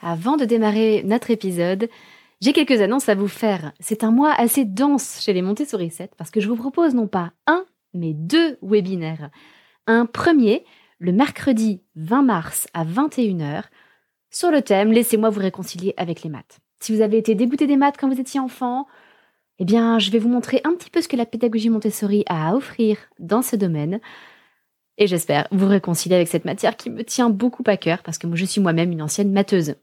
Avant de démarrer notre épisode, j'ai quelques annonces à vous faire. C'est un mois assez dense chez les Montessori 7 parce que je vous propose non pas un, mais deux webinaires. Un premier, le mercredi 20 mars à 21h, sur le thème Laissez-moi vous réconcilier avec les maths. Si vous avez été dégoûté des maths quand vous étiez enfant, eh bien, je vais vous montrer un petit peu ce que la pédagogie Montessori a à offrir dans ce domaine. Et j'espère vous réconcilier avec cette matière qui me tient beaucoup à cœur parce que moi, je suis moi-même une ancienne matheuse.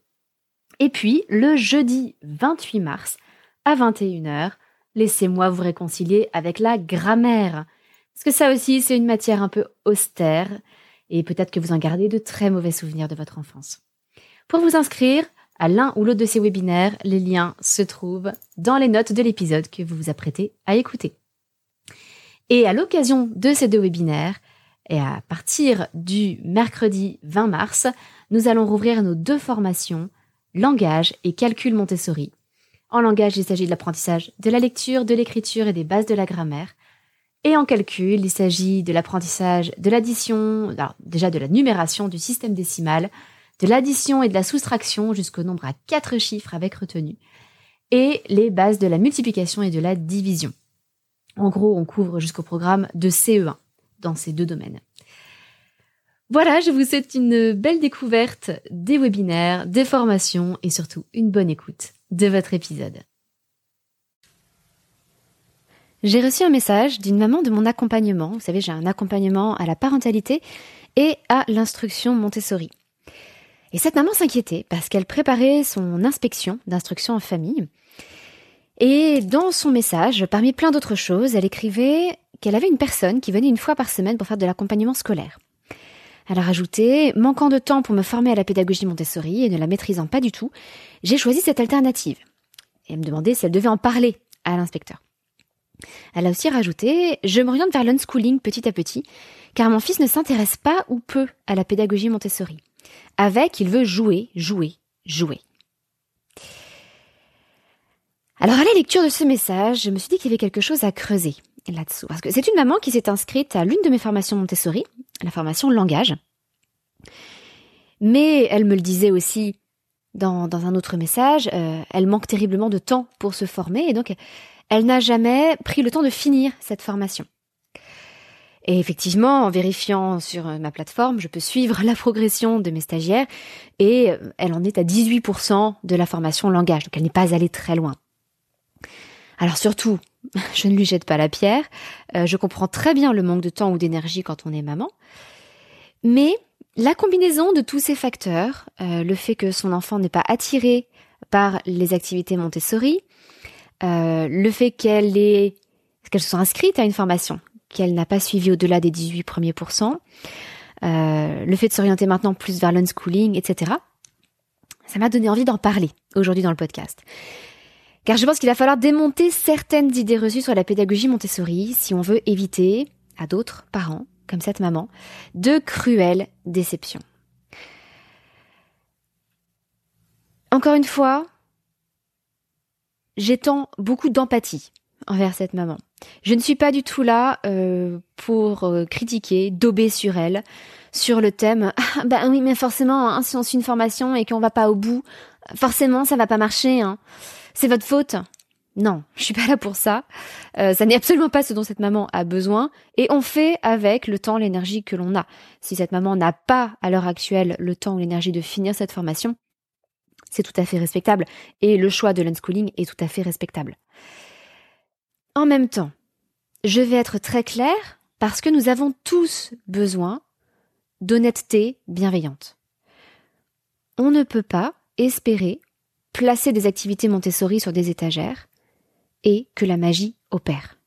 Et puis, le jeudi 28 mars, à 21h, laissez-moi vous réconcilier avec la grammaire. Parce que ça aussi, c'est une matière un peu austère, et peut-être que vous en gardez de très mauvais souvenirs de votre enfance. Pour vous inscrire à l'un ou l'autre de ces webinaires, les liens se trouvent dans les notes de l'épisode que vous vous apprêtez à écouter. Et à l'occasion de ces deux webinaires, et à partir du mercredi 20 mars, nous allons rouvrir nos deux formations langage et calcul Montessori. En langage, il s'agit de l'apprentissage de la lecture, de l'écriture et des bases de la grammaire. Et en calcul, il s'agit de l'apprentissage de l'addition, déjà de la numération du système décimal, de l'addition et de la soustraction jusqu'au nombre à quatre chiffres avec retenue, et les bases de la multiplication et de la division. En gros, on couvre jusqu'au programme de CE1 dans ces deux domaines. Voilà, je vous souhaite une belle découverte des webinaires, des formations et surtout une bonne écoute de votre épisode. J'ai reçu un message d'une maman de mon accompagnement. Vous savez, j'ai un accompagnement à la parentalité et à l'instruction Montessori. Et cette maman s'inquiétait parce qu'elle préparait son inspection d'instruction en famille. Et dans son message, parmi plein d'autres choses, elle écrivait qu'elle avait une personne qui venait une fois par semaine pour faire de l'accompagnement scolaire. Elle a rajouté, manquant de temps pour me former à la pédagogie Montessori et ne la maîtrisant pas du tout, j'ai choisi cette alternative. Et elle me demandait si elle devait en parler à l'inspecteur. Elle a aussi rajouté, je m'oriente vers l'unschooling petit à petit, car mon fils ne s'intéresse pas ou peu à la pédagogie Montessori. Avec, il veut jouer, jouer, jouer. Alors à la lecture de ce message, je me suis dit qu'il y avait quelque chose à creuser là-dessous. Parce que c'est une maman qui s'est inscrite à l'une de mes formations Montessori, la formation langage. Mais elle me le disait aussi dans, un autre message, euh, elle manque terriblement de temps pour se former et donc elle n'a jamais pris le temps de finir cette formation. Et effectivement, en vérifiant sur ma plateforme, je peux suivre la progression de mes stagiaires et euh, elle en est à 18% de la formation langage, donc elle n'est pas allée très loin. Alors surtout, je ne lui jette pas la pierre. Euh, je comprends très bien le manque de temps ou d'énergie quand on est maman. Mais la combinaison de tous ces facteurs, euh, le fait que son enfant n'est pas attiré par les activités Montessori, euh, le fait qu'elle est, soit inscrite à une formation qu'elle n'a pas suivie au-delà des 18 premiers pourcents, le fait de s'orienter maintenant plus vers l'unschooling, etc. Ça m'a donné envie d'en parler aujourd'hui dans le podcast. Car je pense qu'il va falloir démonter certaines idées reçues sur la pédagogie Montessori si on veut éviter à d'autres parents, comme cette maman, de cruelles déceptions. Encore une fois, j'étends beaucoup d'empathie envers cette maman. Je ne suis pas du tout là euh, pour euh, critiquer, dober sur elle, sur le thème ah, bah oui mais forcément hein, si on suit une formation et qu'on va pas au bout, forcément ça va pas marcher. Hein c'est votre faute. Non, je suis pas là pour ça. Euh, ça n'est absolument pas ce dont cette maman a besoin. Et on fait avec le temps, l'énergie que l'on a. Si cette maman n'a pas à l'heure actuelle le temps ou l'énergie de finir cette formation, c'est tout à fait respectable. Et le choix de l'unschooling est tout à fait respectable. En même temps, je vais être très claire parce que nous avons tous besoin d'honnêteté bienveillante. On ne peut pas espérer placer des activités Montessori sur des étagères et que la magie opère.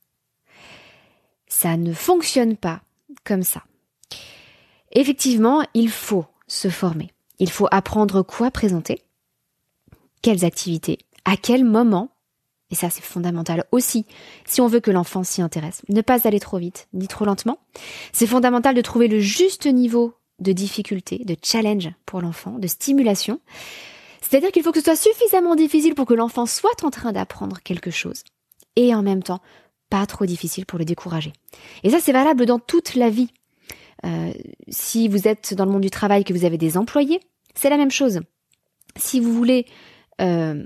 Ça ne fonctionne pas comme ça. Effectivement, il faut se former. Il faut apprendre quoi présenter, quelles activités, à quel moment, et ça c'est fondamental aussi, si on veut que l'enfant s'y intéresse. Ne pas aller trop vite, ni trop lentement. C'est fondamental de trouver le juste niveau de difficulté, de challenge pour l'enfant, de stimulation, c'est-à-dire qu'il faut que ce soit suffisamment difficile pour que l'enfant soit en train d'apprendre quelque chose et en même temps pas trop difficile pour le décourager. Et ça, c'est valable dans toute la vie. Euh, si vous êtes dans le monde du travail, que vous avez des employés, c'est la même chose. Si vous voulez euh,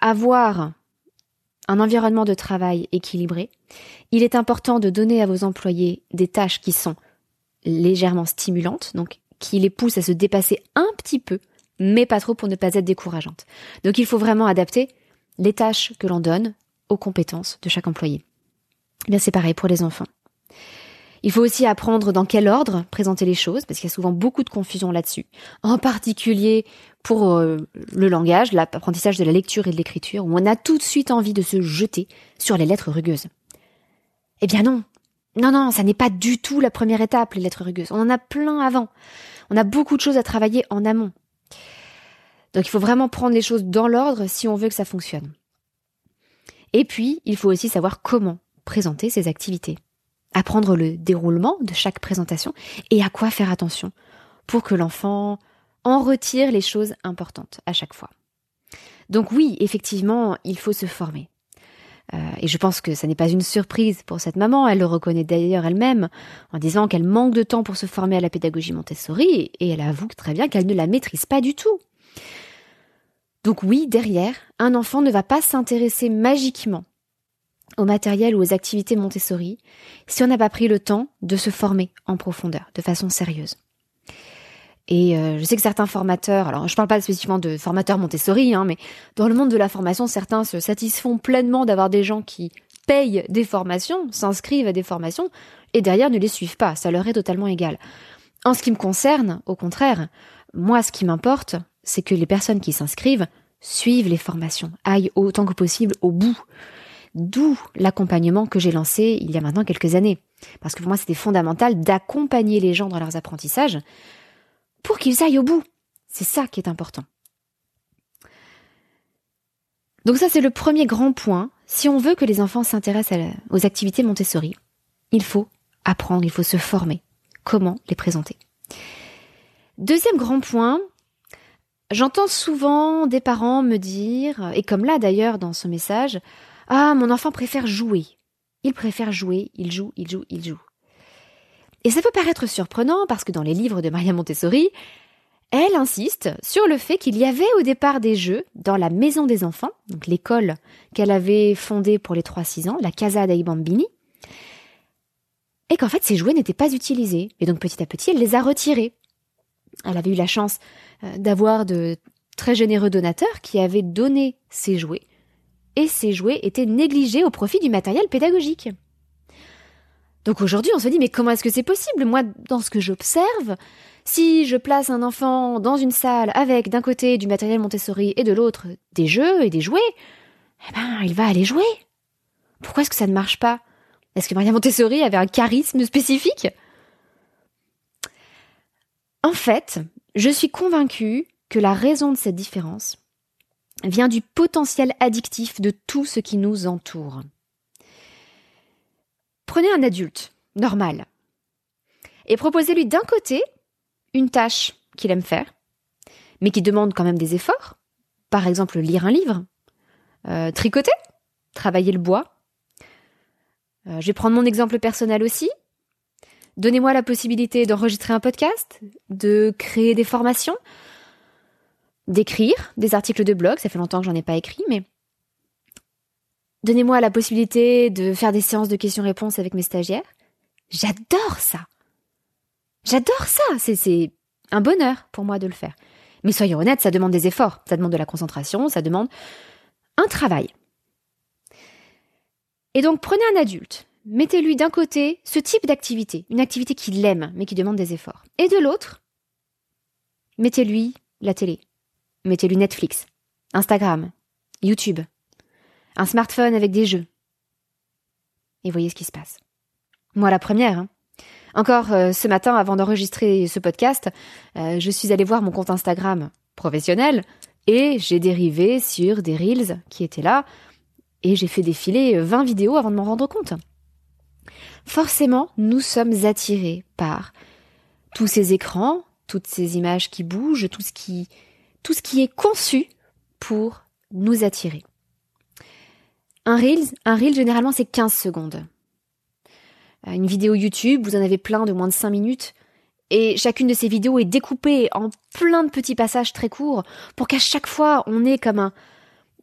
avoir un environnement de travail équilibré, il est important de donner à vos employés des tâches qui sont légèrement stimulantes, donc qui les poussent à se dépasser un petit peu, mais pas trop pour ne pas être décourageantes. Donc il faut vraiment adapter les tâches que l'on donne aux compétences de chaque employé. Eh bien c'est pareil pour les enfants. Il faut aussi apprendre dans quel ordre présenter les choses, parce qu'il y a souvent beaucoup de confusion là-dessus. En particulier pour euh, le langage, l'apprentissage de la lecture et de l'écriture, où on a tout de suite envie de se jeter sur les lettres rugueuses. Eh bien non. Non, non, ça n'est pas du tout la première étape, les lettres rugueuses. On en a plein avant. On a beaucoup de choses à travailler en amont. Donc il faut vraiment prendre les choses dans l'ordre si on veut que ça fonctionne. Et puis, il faut aussi savoir comment présenter ces activités apprendre le déroulement de chaque présentation et à quoi faire attention pour que l'enfant en retire les choses importantes à chaque fois. Donc oui, effectivement, il faut se former. Euh, et je pense que ça n'est pas une surprise pour cette maman, elle le reconnaît d'ailleurs elle-même en disant qu'elle manque de temps pour se former à la pédagogie Montessori et elle avoue très bien qu'elle ne la maîtrise pas du tout. Donc oui, derrière, un enfant ne va pas s'intéresser magiquement au matériel ou aux activités Montessori si on n'a pas pris le temps de se former en profondeur, de façon sérieuse. Et euh, je sais que certains formateurs, alors je ne parle pas spécifiquement de formateurs Montessori, hein, mais dans le monde de la formation, certains se satisfont pleinement d'avoir des gens qui payent des formations, s'inscrivent à des formations, et derrière ne les suivent pas, ça leur est totalement égal. En ce qui me concerne, au contraire, moi ce qui m'importe, c'est que les personnes qui s'inscrivent suivent les formations, aillent autant que possible au bout. D'où l'accompagnement que j'ai lancé il y a maintenant quelques années. Parce que pour moi, c'était fondamental d'accompagner les gens dans leurs apprentissages pour qu'ils aillent au bout. C'est ça qui est important. Donc ça, c'est le premier grand point. Si on veut que les enfants s'intéressent aux activités Montessori, il faut apprendre, il faut se former. Comment les présenter? Deuxième grand point, j'entends souvent des parents me dire, et comme là d'ailleurs dans ce message, ah, mon enfant préfère jouer. Il préfère jouer, il joue, il joue, il joue. Et ça peut paraître surprenant parce que dans les livres de Maria Montessori, elle insiste sur le fait qu'il y avait au départ des jeux dans la maison des enfants, donc l'école qu'elle avait fondée pour les 3-6 ans, la Casa dei Bambini, et qu'en fait ces jouets n'étaient pas utilisés. Et donc petit à petit, elle les a retirés. Elle avait eu la chance euh, d'avoir de très généreux donateurs qui avaient donné ces jouets et ces jouets étaient négligés au profit du matériel pédagogique. Donc aujourd'hui, on se dit, mais comment est-ce que c'est possible? Moi, dans ce que j'observe, si je place un enfant dans une salle avec d'un côté du matériel Montessori et de l'autre des jeux et des jouets, eh ben, il va aller jouer. Pourquoi est-ce que ça ne marche pas? Est-ce que Maria Montessori avait un charisme spécifique? En fait, je suis convaincue que la raison de cette différence, vient du potentiel addictif de tout ce qui nous entoure. Prenez un adulte, normal, et proposez-lui d'un côté une tâche qu'il aime faire, mais qui demande quand même des efforts, par exemple lire un livre, euh, tricoter, travailler le bois. Euh, je vais prendre mon exemple personnel aussi. Donnez-moi la possibilité d'enregistrer un podcast, de créer des formations, d'écrire des articles de blog, ça fait longtemps que j'en ai pas écrit, mais donnez-moi la possibilité de faire des séances de questions-réponses avec mes stagiaires. J'adore ça. J'adore ça. C'est un bonheur pour moi de le faire. Mais soyons honnêtes, ça demande des efforts, ça demande de la concentration, ça demande un travail. Et donc prenez un adulte, mettez-lui d'un côté ce type d'activité, une activité qu'il aime mais qui demande des efforts. Et de l'autre, mettez-lui la télé, Mettez-lui Netflix, Instagram, YouTube, un smartphone avec des jeux. Et voyez ce qui se passe. Moi, la première. Hein. Encore euh, ce matin, avant d'enregistrer ce podcast, euh, je suis allée voir mon compte Instagram professionnel et j'ai dérivé sur des reels qui étaient là et j'ai fait défiler 20 vidéos avant de m'en rendre compte. Forcément, nous sommes attirés par tous ces écrans, toutes ces images qui bougent, tout ce qui tout ce qui est conçu pour nous attirer. Un reel, généralement c'est 15 secondes. Euh, une vidéo YouTube, vous en avez plein de moins de 5 minutes Et chacune de ces vidéos est découpée en plein de petits passages très courts pour qu'à chaque fois on ait comme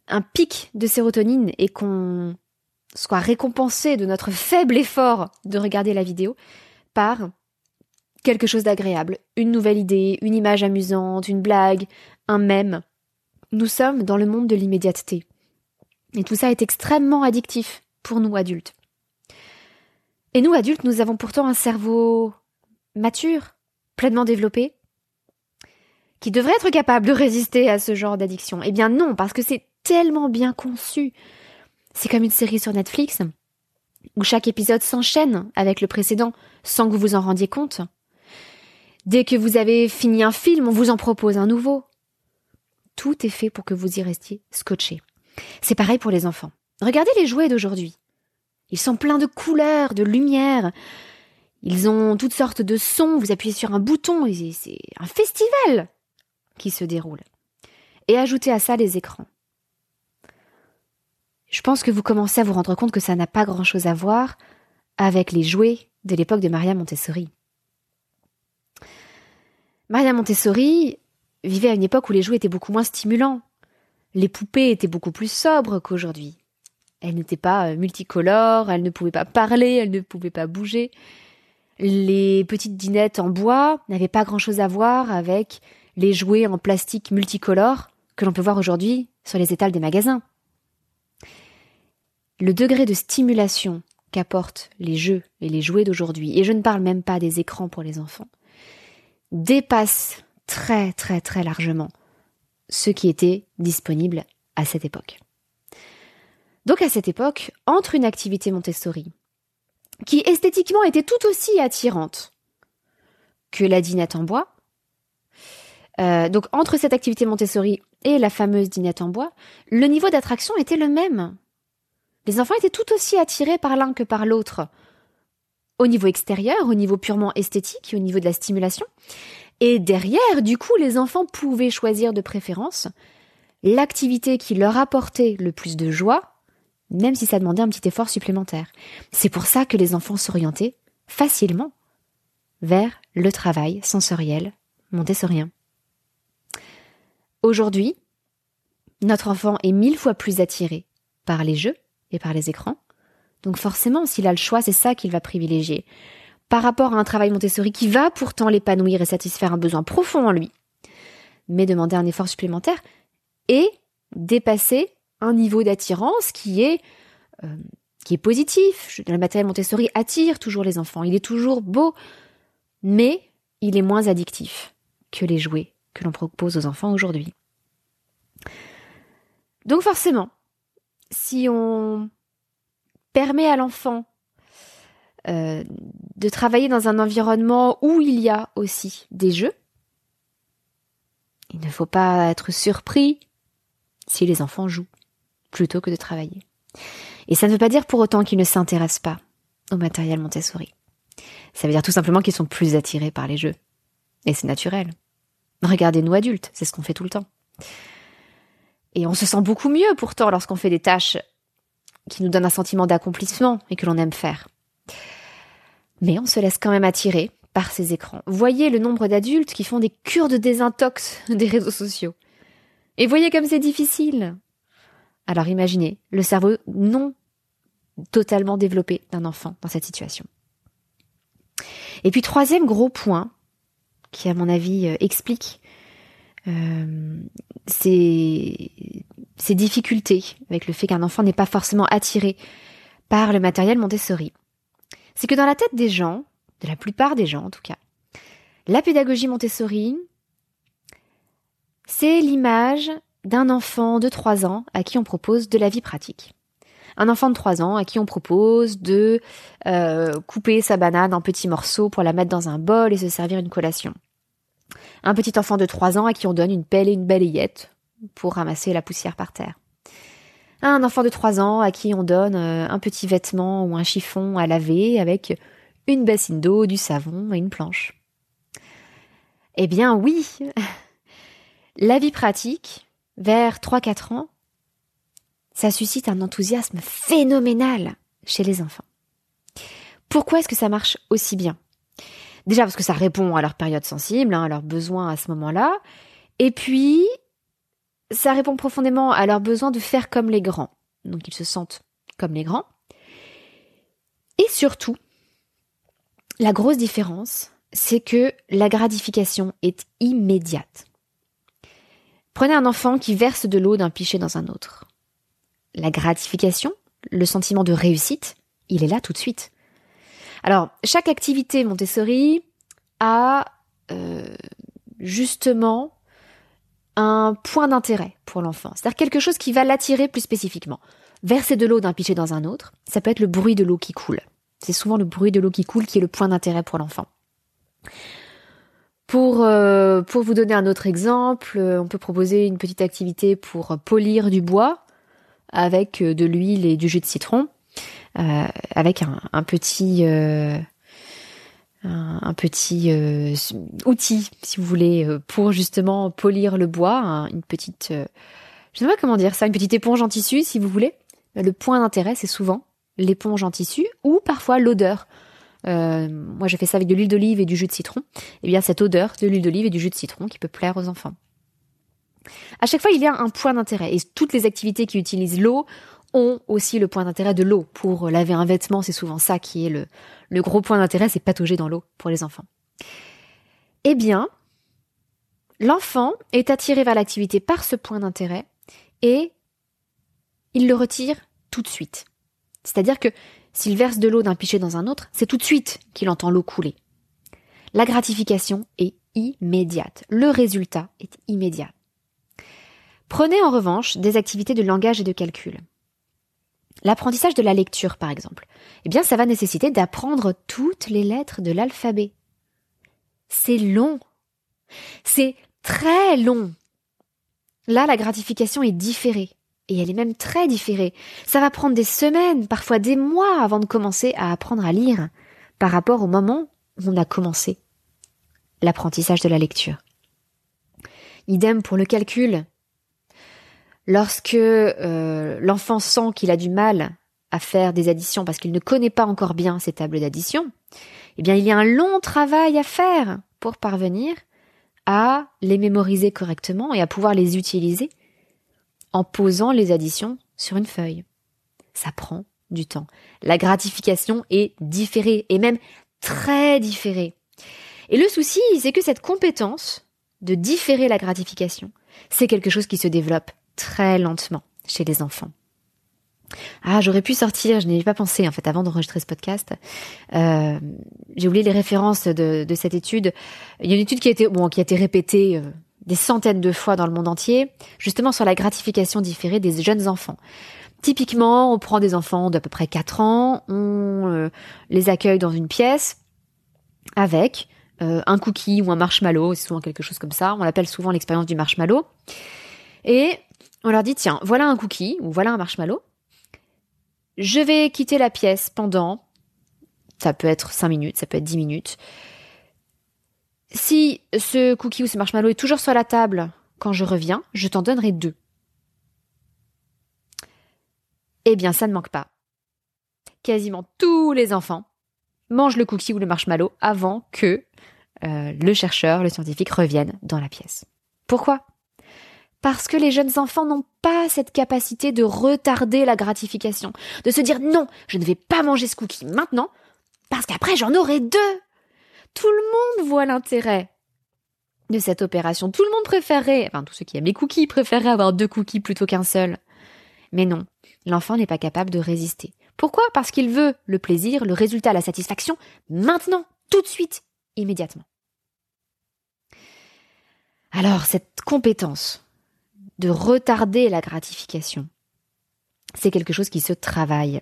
un pic de sérotonine et qu'on soit récompensé de notre faible effort de regarder la vidéo par quelque chose d'agréable, une nouvelle idée, une image amusante, une blague, un mème. Nous sommes dans le monde de l'immédiateté. Et tout ça est extrêmement addictif pour nous adultes. Et nous adultes, nous avons pourtant un cerveau mature, pleinement développé, qui devrait être capable de résister à ce genre d'addiction. Eh bien non, parce que c'est tellement bien conçu. C'est comme une série sur Netflix, où chaque épisode s'enchaîne avec le précédent sans que vous vous en rendiez compte. Dès que vous avez fini un film, on vous en propose un nouveau. Tout est fait pour que vous y restiez scotché. C'est pareil pour les enfants. Regardez les jouets d'aujourd'hui. Ils sont pleins de couleurs, de lumière. Ils ont toutes sortes de sons. Vous appuyez sur un bouton et c'est un festival qui se déroule. Et ajoutez à ça les écrans. Je pense que vous commencez à vous rendre compte que ça n'a pas grand chose à voir avec les jouets de l'époque de Maria Montessori. Maria Montessori vivait à une époque où les jouets étaient beaucoup moins stimulants. Les poupées étaient beaucoup plus sobres qu'aujourd'hui. Elles n'étaient pas euh, multicolores, elles ne pouvaient pas parler, elles ne pouvaient pas bouger. Les petites dinettes en bois n'avaient pas grand chose à voir avec les jouets en plastique multicolores que l'on peut voir aujourd'hui sur les étals des magasins. Le degré de stimulation qu'apportent les jeux et les jouets d'aujourd'hui, et je ne parle même pas des écrans pour les enfants, dépasse très très très largement ce qui était disponible à cette époque. Donc à cette époque, entre une activité Montessori, qui esthétiquement était tout aussi attirante que la dinette en bois, euh, donc entre cette activité Montessori et la fameuse dinette en bois, le niveau d'attraction était le même. Les enfants étaient tout aussi attirés par l'un que par l'autre, au niveau extérieur, au niveau purement esthétique, au niveau de la stimulation. Et derrière, du coup, les enfants pouvaient choisir de préférence l'activité qui leur apportait le plus de joie, même si ça demandait un petit effort supplémentaire. C'est pour ça que les enfants s'orientaient facilement vers le travail sensoriel montessorien. Aujourd'hui, notre enfant est mille fois plus attiré par les jeux et par les écrans. Donc forcément, s'il a le choix, c'est ça qu'il va privilégier. Par rapport à un travail Montessori qui va pourtant l'épanouir et satisfaire un besoin profond en lui, mais demander un effort supplémentaire et dépasser un niveau d'attirance qui est euh, qui est positif. Le matériel Montessori attire toujours les enfants. Il est toujours beau, mais il est moins addictif que les jouets que l'on propose aux enfants aujourd'hui. Donc forcément, si on permet à l'enfant euh, de travailler dans un environnement où il y a aussi des jeux, il ne faut pas être surpris si les enfants jouent plutôt que de travailler. Et ça ne veut pas dire pour autant qu'ils ne s'intéressent pas au matériel Montessori. Ça veut dire tout simplement qu'ils sont plus attirés par les jeux. Et c'est naturel. Regardez nous adultes, c'est ce qu'on fait tout le temps. Et on se sent beaucoup mieux pourtant lorsqu'on fait des tâches qui nous donnent un sentiment d'accomplissement et que l'on aime faire. Mais on se laisse quand même attirer par ces écrans. Voyez le nombre d'adultes qui font des cures de désintox des réseaux sociaux. Et voyez comme c'est difficile. Alors imaginez le cerveau non totalement développé d'un enfant dans cette situation. Et puis troisième gros point, qui à mon avis euh, explique ces, ces difficultés avec le fait qu'un enfant n'est pas forcément attiré par le matériel Montessori, c'est que dans la tête des gens, de la plupart des gens en tout cas, la pédagogie Montessori, c'est l'image d'un enfant de 3 ans à qui on propose de la vie pratique. Un enfant de 3 ans à qui on propose de euh, couper sa banane en petits morceaux pour la mettre dans un bol et se servir une collation. Un petit enfant de 3 ans à qui on donne une pelle et une balayette pour ramasser la poussière par terre. Un enfant de 3 ans à qui on donne euh, un petit vêtement ou un chiffon à laver avec une bassine d'eau, du savon et une planche. Eh bien oui, la vie pratique, vers 3-4 ans, ça suscite un enthousiasme phénoménal chez les enfants. Pourquoi est-ce que ça marche aussi bien? Déjà parce que ça répond à leur période sensible, hein, à leurs besoins à ce moment-là. Et puis, ça répond profondément à leur besoin de faire comme les grands. Donc ils se sentent comme les grands. Et surtout, la grosse différence, c'est que la gratification est immédiate. Prenez un enfant qui verse de l'eau d'un pichet dans un autre. La gratification, le sentiment de réussite, il est là tout de suite. Alors, chaque activité Montessori a euh, justement un point d'intérêt pour l'enfant, c'est-à-dire quelque chose qui va l'attirer plus spécifiquement. Verser de l'eau d'un pichet dans un autre, ça peut être le bruit de l'eau qui coule. C'est souvent le bruit de l'eau qui coule qui est le point d'intérêt pour l'enfant. Pour, euh, pour vous donner un autre exemple, euh, on peut proposer une petite activité pour polir du bois avec de l'huile et du jus de citron. Euh, avec un, petit euh, un, petit euh, outil, si vous voulez, pour justement polir le bois, une petite, je sais pas comment dire ça, une petite éponge en tissu, si vous voulez. Le point d'intérêt, c'est souvent l'éponge en tissu ou parfois l'odeur. moi, j'ai fait ça avec de l'huile d'olive et du jus de citron. Et eh bien, cette odeur de l'huile d'olive et du jus de citron qui peut plaire aux enfants. À chaque fois, il y a un point d'intérêt. Et toutes les activités qui utilisent l'eau ont aussi le point d'intérêt de l'eau. Pour laver un vêtement, c'est souvent ça qui est le, gros point d'intérêt, c'est patauger dans l'eau pour les enfants. Eh bien, l'enfant est attiré vers l'activité par ce point d'intérêt et il le retire tout de suite. C'est-à-dire que s'il verse de l'eau d'un pichet dans un autre, c'est tout de suite qu'il entend l'eau couler. La gratification est immédiate. Le résultat est immédiat. Prenez en revanche des activités de langage et de calcul. L'apprentissage de la lecture, par exemple, eh bien, ça va nécessiter d'apprendre toutes les lettres de l'alphabet. C'est long. C'est très long. Là, la gratification est différée. Et elle est même très différée. Ça va prendre des semaines, parfois des mois avant de commencer à apprendre à lire par rapport au moment où on a commencé l'apprentissage de la lecture. Idem pour le calcul. Lorsque euh, l'enfant sent qu'il a du mal à faire des additions parce qu'il ne connaît pas encore bien ces tables d'addition, eh bien il y a un long travail à faire pour parvenir à les mémoriser correctement et à pouvoir les utiliser en posant les additions sur une feuille. Ça prend du temps. La gratification est différée et même très différée. Et le souci, c'est que cette compétence de différer la gratification, c'est quelque chose qui se développe très lentement chez les enfants. Ah, j'aurais pu sortir, je n'y ai pas pensé en fait avant d'enregistrer ce podcast. Euh, j'ai oublié les références de, cette étude. Il y a une étude qui a été, bon, qui a été répétée euh, des centaines de fois dans le monde entier, justement sur la gratification différée des jeunes enfants. Typiquement, on prend des enfants d'à peu près 4 ans, on euh, les accueille dans une pièce avec un cookie ou un marshmallow, c'est souvent quelque chose comme ça. On l'appelle souvent l'expérience du marshmallow. Et on leur dit, tiens, voilà un cookie ou voilà un marshmallow. Je vais quitter la pièce pendant, ça peut être 5 minutes, ça peut être 10 minutes. Si ce cookie ou ce marshmallow est toujours sur la table quand je reviens, je t'en donnerai deux. Eh bien, ça ne manque pas. Quasiment tous les enfants mangent le cookie ou le marshmallow avant que euh, le chercheur, le scientifique revienne dans la pièce. Pourquoi? Parce que les jeunes enfants n'ont pas cette capacité de retarder la gratification, de se dire non, je ne vais pas manger ce cookie maintenant, parce qu'après j'en aurai deux. Tout le monde voit l'intérêt de cette opération. Tout le monde préférerait, enfin tous ceux qui aiment les cookies préféreraient avoir deux cookies plutôt qu'un seul. Mais non, l'enfant n'est pas capable de résister. Pourquoi? Parce qu'il veut le plaisir, le résultat, la satisfaction, maintenant, tout de suite, immédiatement. Alors, cette compétence de retarder la gratification. C'est quelque chose qui se travaille.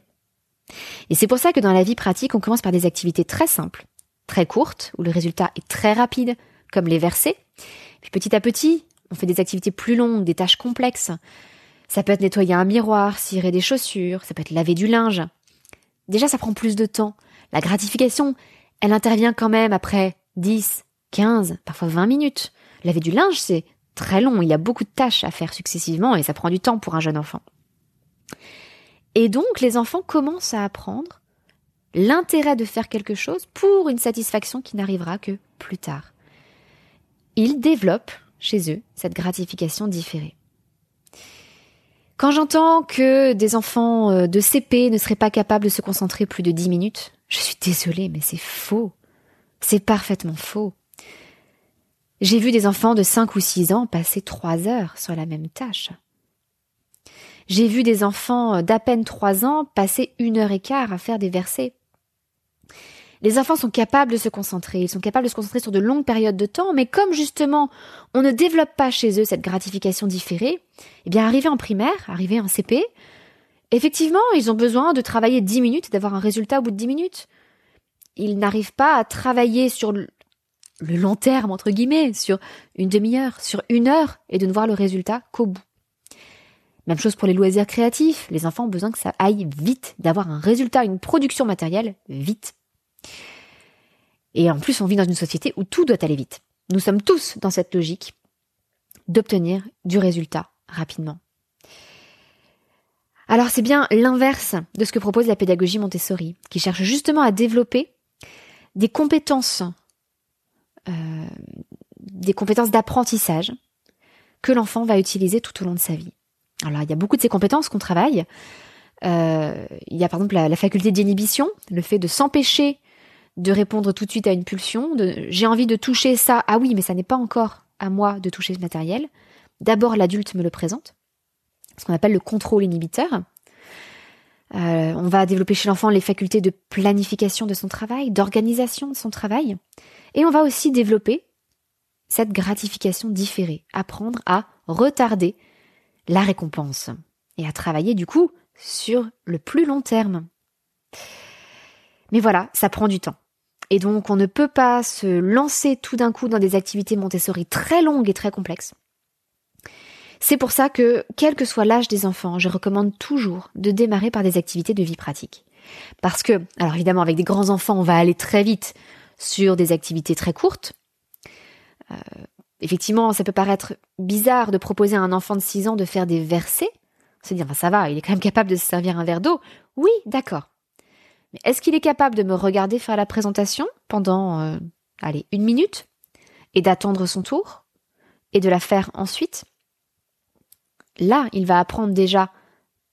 Et c'est pour ça que dans la vie pratique, on commence par des activités très simples, très courtes, où le résultat est très rapide, comme les versets. Puis petit à petit, on fait des activités plus longues, des tâches complexes. Ça peut être nettoyer un miroir, cirer des chaussures, ça peut être laver du linge. Déjà, ça prend plus de temps. La gratification, elle intervient quand même après 10, 15, parfois 20 minutes. Laver du linge, c'est très long, il y a beaucoup de tâches à faire successivement et ça prend du temps pour un jeune enfant. Et donc les enfants commencent à apprendre l'intérêt de faire quelque chose pour une satisfaction qui n'arrivera que plus tard. Ils développent chez eux cette gratification différée. Quand j'entends que des enfants euh, de CP ne seraient pas capables de se concentrer plus de 10 minutes, je suis désolée, mais c'est faux. C'est parfaitement faux. J'ai vu des enfants de 5 ou 6 ans passer 3 heures sur la même tâche. J'ai vu des enfants d'à peine 3 ans passer une heure et quart à faire des versets. Les enfants sont capables de se concentrer, ils sont capables de se concentrer sur de longues périodes de temps, mais comme justement on ne développe pas chez eux cette gratification différée, eh bien arrivé en primaire, arrivé en CP, effectivement, ils ont besoin de travailler 10 minutes et d'avoir un résultat au bout de 10 minutes. Ils n'arrivent pas à travailler sur le long terme, entre guillemets, sur une demi-heure, sur une heure, et de ne voir le résultat qu'au bout. Même chose pour les loisirs créatifs. Les enfants ont besoin que ça aille vite, d'avoir un résultat, une production matérielle vite. Et en plus, on vit dans une société où tout doit aller vite. Nous sommes tous dans cette logique d'obtenir du résultat rapidement. Alors c'est bien l'inverse de ce que propose la pédagogie Montessori, qui cherche justement à développer des compétences, des compétences d'apprentissage que l'enfant va utiliser tout au long de sa vie. Alors il y a beaucoup de ces compétences qu'on travaille. Euh, il y a par exemple la, la faculté d'inhibition, le fait de s'empêcher de répondre tout de suite à une pulsion, de j'ai envie de toucher ça, ah oui, mais ça n'est pas encore à moi de toucher ce matériel. D'abord, l'adulte me le présente, ce qu'on appelle le contrôle inhibiteur. Euh, on va développer chez l'enfant les facultés de planification de son travail, d'organisation de son travail, et on va aussi développer cette gratification différée, apprendre à retarder la récompense et à travailler du coup sur le plus long terme. Mais voilà, ça prend du temps. Et donc, on ne peut pas se lancer tout d'un coup dans des activités Montessori très longues et très complexes. C'est pour ça que, quel que soit l'âge des enfants, je recommande toujours de démarrer par des activités de vie pratique. Parce que, alors évidemment, avec des grands enfants, on va aller très vite sur des activités très courtes. Euh, effectivement, ça peut paraître bizarre de proposer à un enfant de 6 ans de faire des versets. Se dire, ça va, il est quand même capable de se servir un verre d'eau. Oui, d'accord. Mais est-ce qu'il est capable de me regarder faire la présentation pendant, euh, allez, une minute et d'attendre son tour et de la faire ensuite? Là, il va apprendre déjà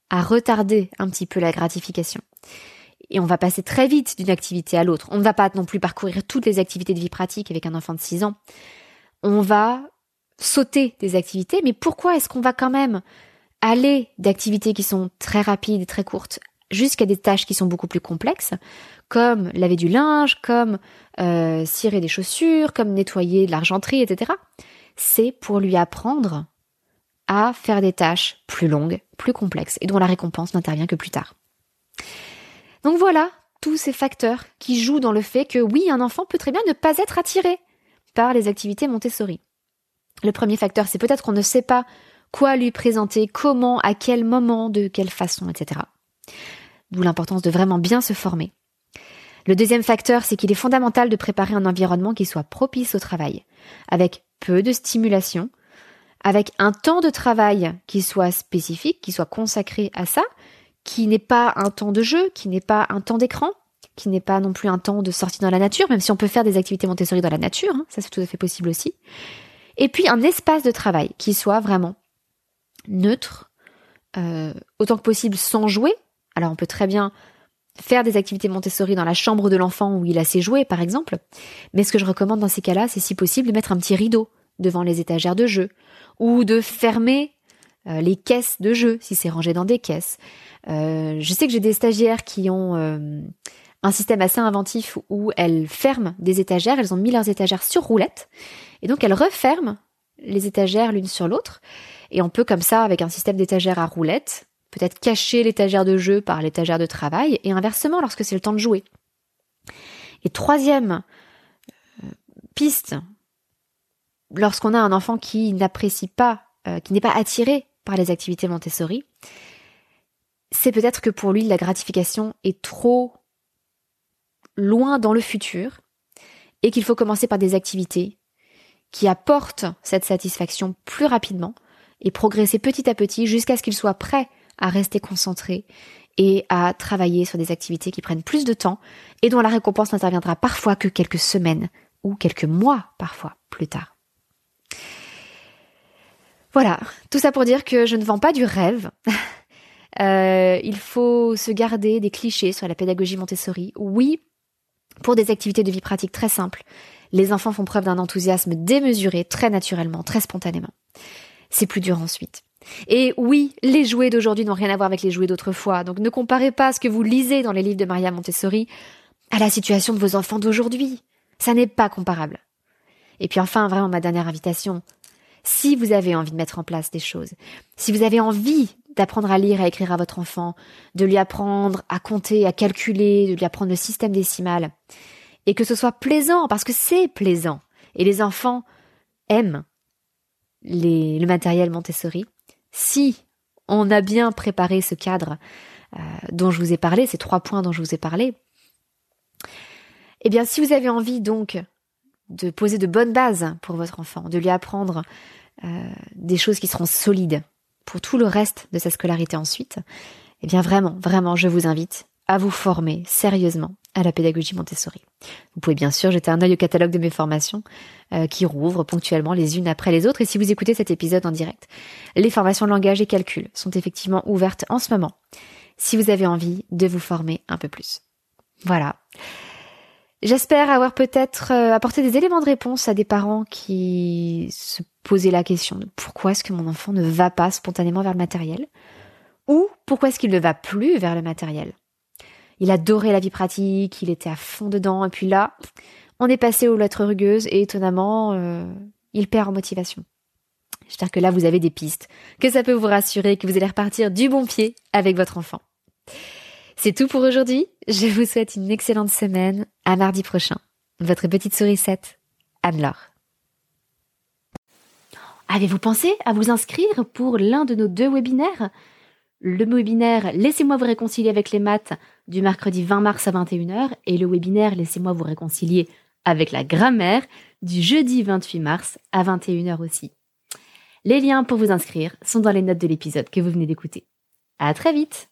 à retarder un petit peu la gratification. Et on va passer très vite d'une activité à l'autre. On ne va pas non plus parcourir toutes les activités de vie pratique avec un enfant de 6 ans. On va sauter des activités, mais pourquoi est-ce qu'on va quand même aller d'activités qui sont très rapides et très courtes jusqu'à des tâches qui sont beaucoup plus complexes, comme laver du linge, comme euh, cirer des chaussures, comme nettoyer de l'argenterie, etc. C'est pour lui apprendre à faire des tâches plus longues, plus complexes, et dont la récompense n'intervient que plus tard. Donc voilà tous ces facteurs qui jouent dans le fait que oui, un enfant peut très bien ne pas être attiré par les activités Montessori. Le premier facteur, c'est peut-être qu'on ne sait pas quoi lui présenter, comment, à quel moment, de quelle façon, etc. D'où l'importance de vraiment bien se former. Le deuxième facteur, c'est qu'il est fondamental de préparer un environnement qui soit propice au travail, avec peu de stimulation, avec un temps de travail qui soit spécifique, qui soit consacré à ça, qui n'est pas un temps de jeu, qui n'est pas un temps d'écran, qui n'est pas non plus un temps de sortie dans la nature, même si on peut faire des activités Montessori dans la nature, hein, ça c'est tout à fait possible aussi. Et puis un espace de travail qui soit vraiment neutre, euh, autant que possible sans jouer, alors on peut très bien faire des activités Montessori dans la chambre de l'enfant où il a ses jouets, par exemple. Mais ce que je recommande dans ces cas-là, c'est si possible de mettre un petit rideau devant les étagères de jeu ou de fermer euh, les caisses de jeu si c'est rangé dans des caisses. Euh, je sais que j'ai des stagiaires qui ont euh, un système assez inventif où elles ferment des étagères, elles ont mis leurs étagères sur roulette et donc elles referment les étagères l'une sur l'autre et on peut comme ça avec un système d'étagères à roulette peut-être cacher l'étagère de jeu par l'étagère de travail, et inversement lorsque c'est le temps de jouer. Et troisième euh, piste, lorsqu'on a un enfant qui n'apprécie pas, euh, qui n'est pas attiré par les activités Montessori, c'est peut-être que pour lui la gratification est trop loin dans le futur et qu'il faut commencer par des activités qui apportent cette satisfaction plus rapidement et progresser petit à petit jusqu'à ce qu'il soit prêt à rester concentré et à travailler sur des activités qui prennent plus de temps et dont la récompense n'interviendra parfois que quelques semaines ou quelques mois parfois plus tard. Voilà, tout ça pour dire que je ne vends pas du rêve. Euh, il faut se garder des clichés sur la pédagogie Montessori. Oui, pour des activités de vie pratique très simples, les enfants font preuve d'un enthousiasme démesuré, très naturellement, très spontanément. C'est plus dur ensuite. Et oui, les jouets d'aujourd'hui n'ont rien à voir avec les jouets d'autrefois, donc ne comparez pas ce que vous lisez dans les livres de Maria Montessori à la situation de vos enfants d'aujourd'hui. Ça n'est pas comparable. Et puis enfin, vraiment ma dernière invitation, si vous avez envie de mettre en place des choses, si vous avez envie d'apprendre à lire à écrire à votre enfant, de lui apprendre à compter, à calculer, de lui apprendre le système décimal, et que ce soit plaisant, parce que c'est plaisant, et les enfants aiment le matériel Montessori, si on a bien préparé ce cadre euh, dont je vous ai parlé, ces trois points dont je vous ai parlé, eh bien, si vous avez envie donc de poser de bonnes bases pour votre enfant, de lui apprendre euh, des choses qui seront solides pour tout le reste de sa scolarité ensuite, eh bien vraiment, vraiment, je vous invite à vous former sérieusement à la pédagogie Montessori. Vous pouvez bien sûr jeter un œil au catalogue de mes formations euh, qui rouvrent ponctuellement les unes après les autres. Et si vous écoutez cet épisode en direct, les formations langage et calcul sont effectivement ouvertes en ce moment. Si vous avez envie de vous former un peu plus. Voilà. J'espère avoir peut-être euh, apporté des éléments de réponse à des parents qui se posaient la question de pourquoi est-ce que mon enfant ne va pas spontanément vers le matériel ou pourquoi est-ce qu'il ne va plus vers le matériel il adorait la vie pratique, il était à fond dedans, et puis là, on est passé aux lettres rugueuses, et étonnamment, euh, il perd en motivation. J'espère que là, vous avez des pistes, que ça peut vous rassurer, que vous allez repartir du bon pied avec votre enfant. C'est tout pour aujourd'hui. Je vous souhaite une excellente semaine. À mardi prochain. Votre petite sourisette, Anne-Laure. Avez-vous pensé à vous inscrire pour l'un de nos deux webinaires? Le webinaire Laissez-moi vous réconcilier avec les maths du mercredi 20 mars à 21h et le webinaire Laissez-moi vous réconcilier avec la grammaire du jeudi 28 mars à 21h aussi. Les liens pour vous inscrire sont dans les notes de l'épisode que vous venez d'écouter. À très vite!